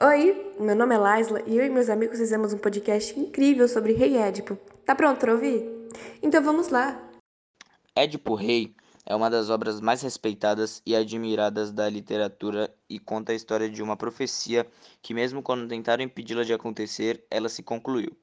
Oi, meu nome é Laisla e eu e meus amigos fizemos um podcast incrível sobre Rei Édipo. Tá pronto para ouvir? Então vamos lá. Édipo Rei é uma das obras mais respeitadas e admiradas da literatura e conta a história de uma profecia que, mesmo quando tentaram impedi-la de acontecer, ela se concluiu.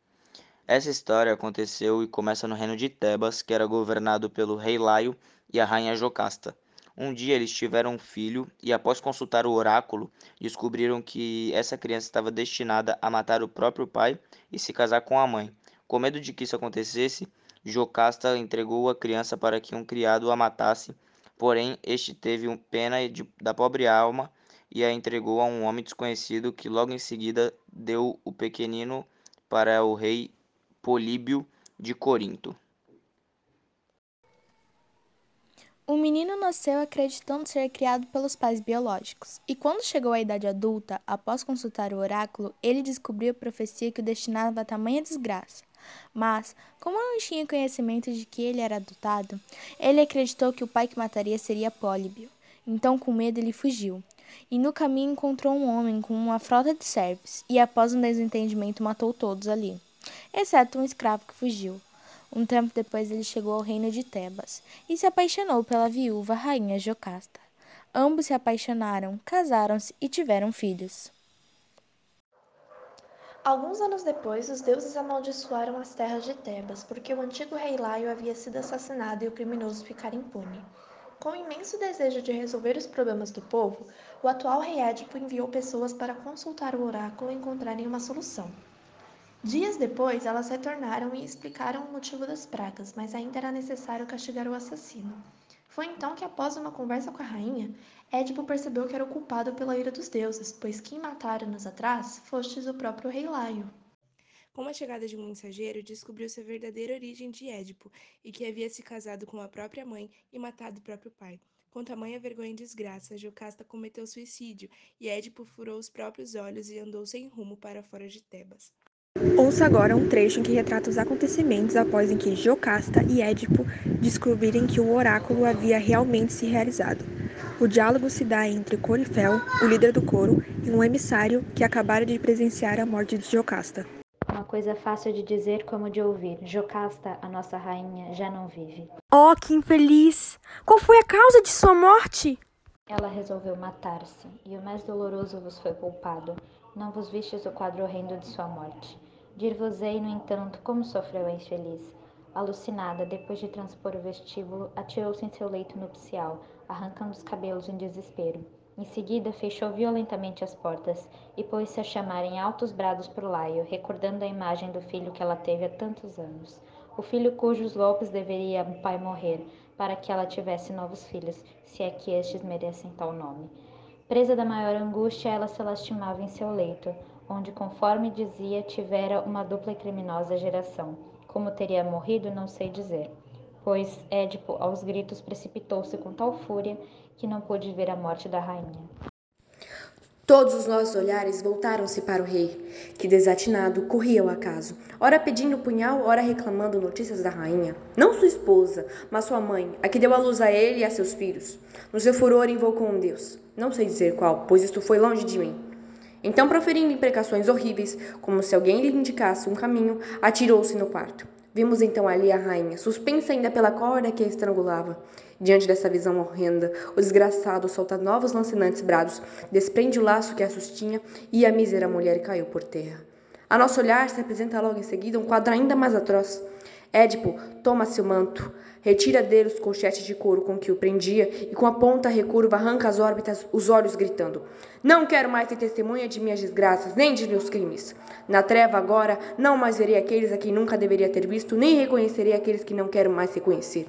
Essa história aconteceu e começa no reino de Tebas, que era governado pelo rei Laio e a rainha Jocasta. Um dia eles tiveram um filho e, após consultar o oráculo, descobriram que essa criança estava destinada a matar o próprio pai e se casar com a mãe. Com medo de que isso acontecesse, Jocasta entregou a criança para que um criado a matasse, porém este teve pena de, da pobre alma e a entregou a um homem desconhecido que logo em seguida deu o pequenino para o rei Políbio de Corinto. O menino nasceu acreditando ser criado pelos pais biológicos, e quando chegou à idade adulta, após consultar o oráculo, ele descobriu a profecia que o destinava a tamanha desgraça. Mas, como não tinha conhecimento de que ele era adotado, ele acreditou que o pai que mataria seria Políbio. Então, com medo, ele fugiu. E no caminho encontrou um homem com uma frota de servos, e após um desentendimento matou todos ali, exceto um escravo que fugiu. Um tempo depois ele chegou ao reino de Tebas e se apaixonou pela viúva rainha Jocasta. Ambos se apaixonaram, casaram-se e tiveram filhos. Alguns anos depois, os deuses amaldiçoaram as terras de Tebas, porque o antigo rei Laio havia sido assassinado e o criminoso ficara impune. Com o imenso desejo de resolver os problemas do povo, o atual rei Édipo enviou pessoas para consultar o oráculo e encontrarem uma solução. Dias depois, elas retornaram e explicaram o motivo das pragas, mas ainda era necessário castigar o assassino. Foi então que, após uma conversa com a rainha, Édipo percebeu que era o culpado pela ira dos deuses, pois quem matara anos atrás fostes o próprio rei Laio. Com a chegada de um mensageiro, descobriu-se a verdadeira origem de Édipo e que havia se casado com a própria mãe e matado o próprio pai. Com tamanha vergonha e desgraça, Jocasta cometeu suicídio e Édipo furou os próprios olhos e andou sem rumo para fora de Tebas. Ouça agora um trecho em que retrata os acontecimentos após em que Jocasta e Édipo descobrirem que o oráculo havia realmente se realizado. O diálogo se dá entre Corifel, o líder do coro, e um emissário que acabara de presenciar a morte de Jocasta. Uma coisa fácil de dizer como de ouvir. Jocasta, a nossa rainha, já não vive. Oh, que infeliz! Qual foi a causa de sua morte? Ela resolveu matar-se, e o mais doloroso vos foi poupado. Não vos vistes o quadro horrendo de sua morte. Dir-vos-ei, no entanto, como sofreu a infeliz. Alucinada, depois de transpor o vestíbulo, atirou-se em seu leito nupcial, arrancando os cabelos em desespero. Em seguida, fechou violentamente as portas e pôs-se a chamar em altos brados por Laio, recordando a imagem do filho que ela teve há tantos anos. O filho cujos golpes deveria o pai morrer, para que ela tivesse novos filhos, se é que estes merecem tal nome. Presa da maior angústia, ela se lastimava em seu leito, onde, conforme dizia, tivera uma dupla e criminosa geração. Como teria morrido, não sei dizer, pois Édipo, aos gritos, precipitou-se com tal fúria que não pôde ver a morte da rainha. Todos os nossos olhares voltaram-se para o rei, que desatinado corria ao acaso, ora pedindo punhal, ora reclamando notícias da rainha, não sua esposa, mas sua mãe, a que deu a luz a ele e a seus filhos. No seu furor invocou um deus, não sei dizer qual, pois isto foi longe de mim. Então, proferindo imprecações horríveis, como se alguém lhe indicasse um caminho, atirou-se no quarto. Vimos então ali a rainha, suspensa ainda pela corda que a estrangulava. Diante dessa visão horrenda, o desgraçado solta novos lancinantes brados, desprende o laço que a sustinha e a mísera mulher caiu por terra. A nosso olhar se apresenta logo em seguida um quadro ainda mais atroz. Édipo toma seu manto, retira dele os colchetes de couro com que o prendia e com a ponta recurva arranca as órbitas, os olhos, gritando: Não quero mais ter testemunha de minhas desgraças, nem de meus crimes. Na treva agora, não mais verei aqueles a quem nunca deveria ter visto, nem reconhecerei aqueles que não quero mais reconhecer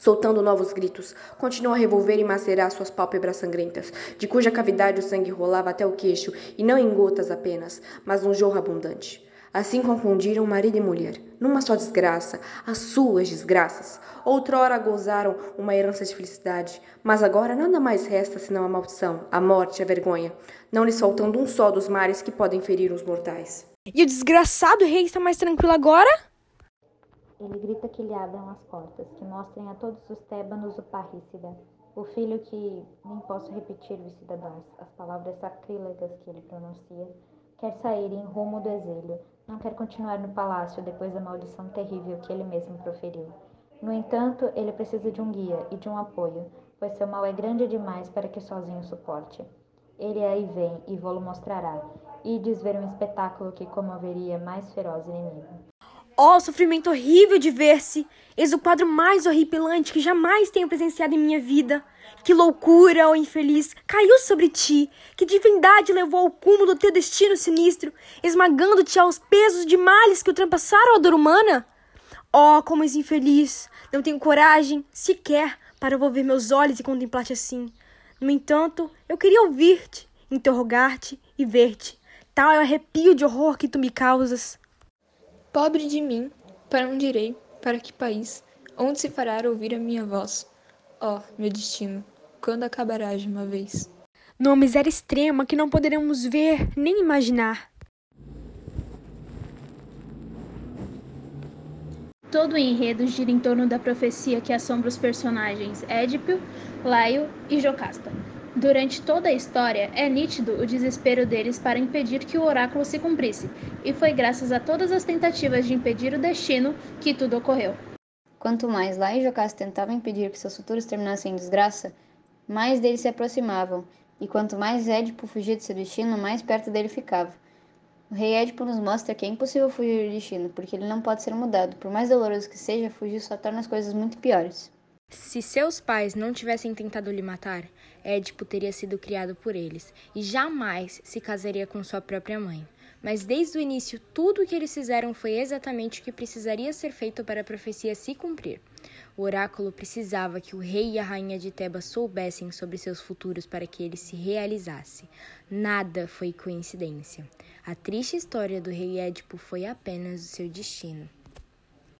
soltando novos gritos, continuou a revolver e macerar suas pálpebras sangrentas, de cuja cavidade o sangue rolava até o queixo, e não em gotas apenas, mas num jorro abundante. Assim confundiram marido e mulher, numa só desgraça, as suas desgraças. Outrora gozaram uma herança de felicidade, mas agora nada mais resta senão a maldição, a morte, a vergonha, não lhes faltando um só dos mares que podem ferir os mortais. E o desgraçado rei está mais tranquilo agora? Ele grita que lhe abram as portas, que mostrem a todos os tébanos o parrícida. O filho que, nem posso repetir-vos, cidadãos, as palavras sacrílegas que ele pronuncia, quer sair em rumo do exílio, não quer continuar no palácio depois da maldição terrível que ele mesmo proferiu. No entanto, ele precisa de um guia e de um apoio, pois seu mal é grande demais para que sozinho suporte. Ele aí vem e vou-lo mostrará. Ides ver um espetáculo que comoveria mais feroz inimigo. Oh, sofrimento horrível de ver-se! Eis o quadro mais horripilante que jamais tenho presenciado em minha vida. Que loucura, ó oh infeliz, caiu sobre ti! Que divindade levou ao cumo do teu destino sinistro, esmagando-te aos pesos de males que ultrapassaram a dor humana? Oh, como és infeliz! Não tenho coragem, sequer, para volver meus olhos e contemplar-te assim. No entanto, eu queria ouvir-te, interrogar-te e ver-te. Tal é o arrepio de horror que tu me causas. Pobre de mim, para onde irei? Para que país? Onde se fará ouvir a minha voz? Ó, oh, meu destino, quando acabará de uma vez? Numa miséria extrema que não poderemos ver nem imaginar. Todo o enredo gira em torno da profecia que assombra os personagens Édipo, Laio e Jocasta. Durante toda a história, é nítido o desespero deles para impedir que o oráculo se cumprisse, e foi graças a todas as tentativas de impedir o destino que tudo ocorreu. Quanto mais Lá e Jocasta tentavam impedir que seus futuros terminassem em desgraça, mais deles se aproximavam, e quanto mais Édipo fugia de seu destino, mais perto dele ficava. O rei Édipo nos mostra que é impossível fugir do destino, porque ele não pode ser mudado. Por mais doloroso que seja, fugir só torna as coisas muito piores. Se seus pais não tivessem tentado lhe matar, Édipo teria sido criado por eles e jamais se casaria com sua própria mãe. Mas desde o início, tudo o que eles fizeram foi exatamente o que precisaria ser feito para a profecia se cumprir. O oráculo precisava que o rei e a rainha de Tebas soubessem sobre seus futuros para que ele se realizasse. Nada foi coincidência. A triste história do rei Édipo foi apenas o seu destino.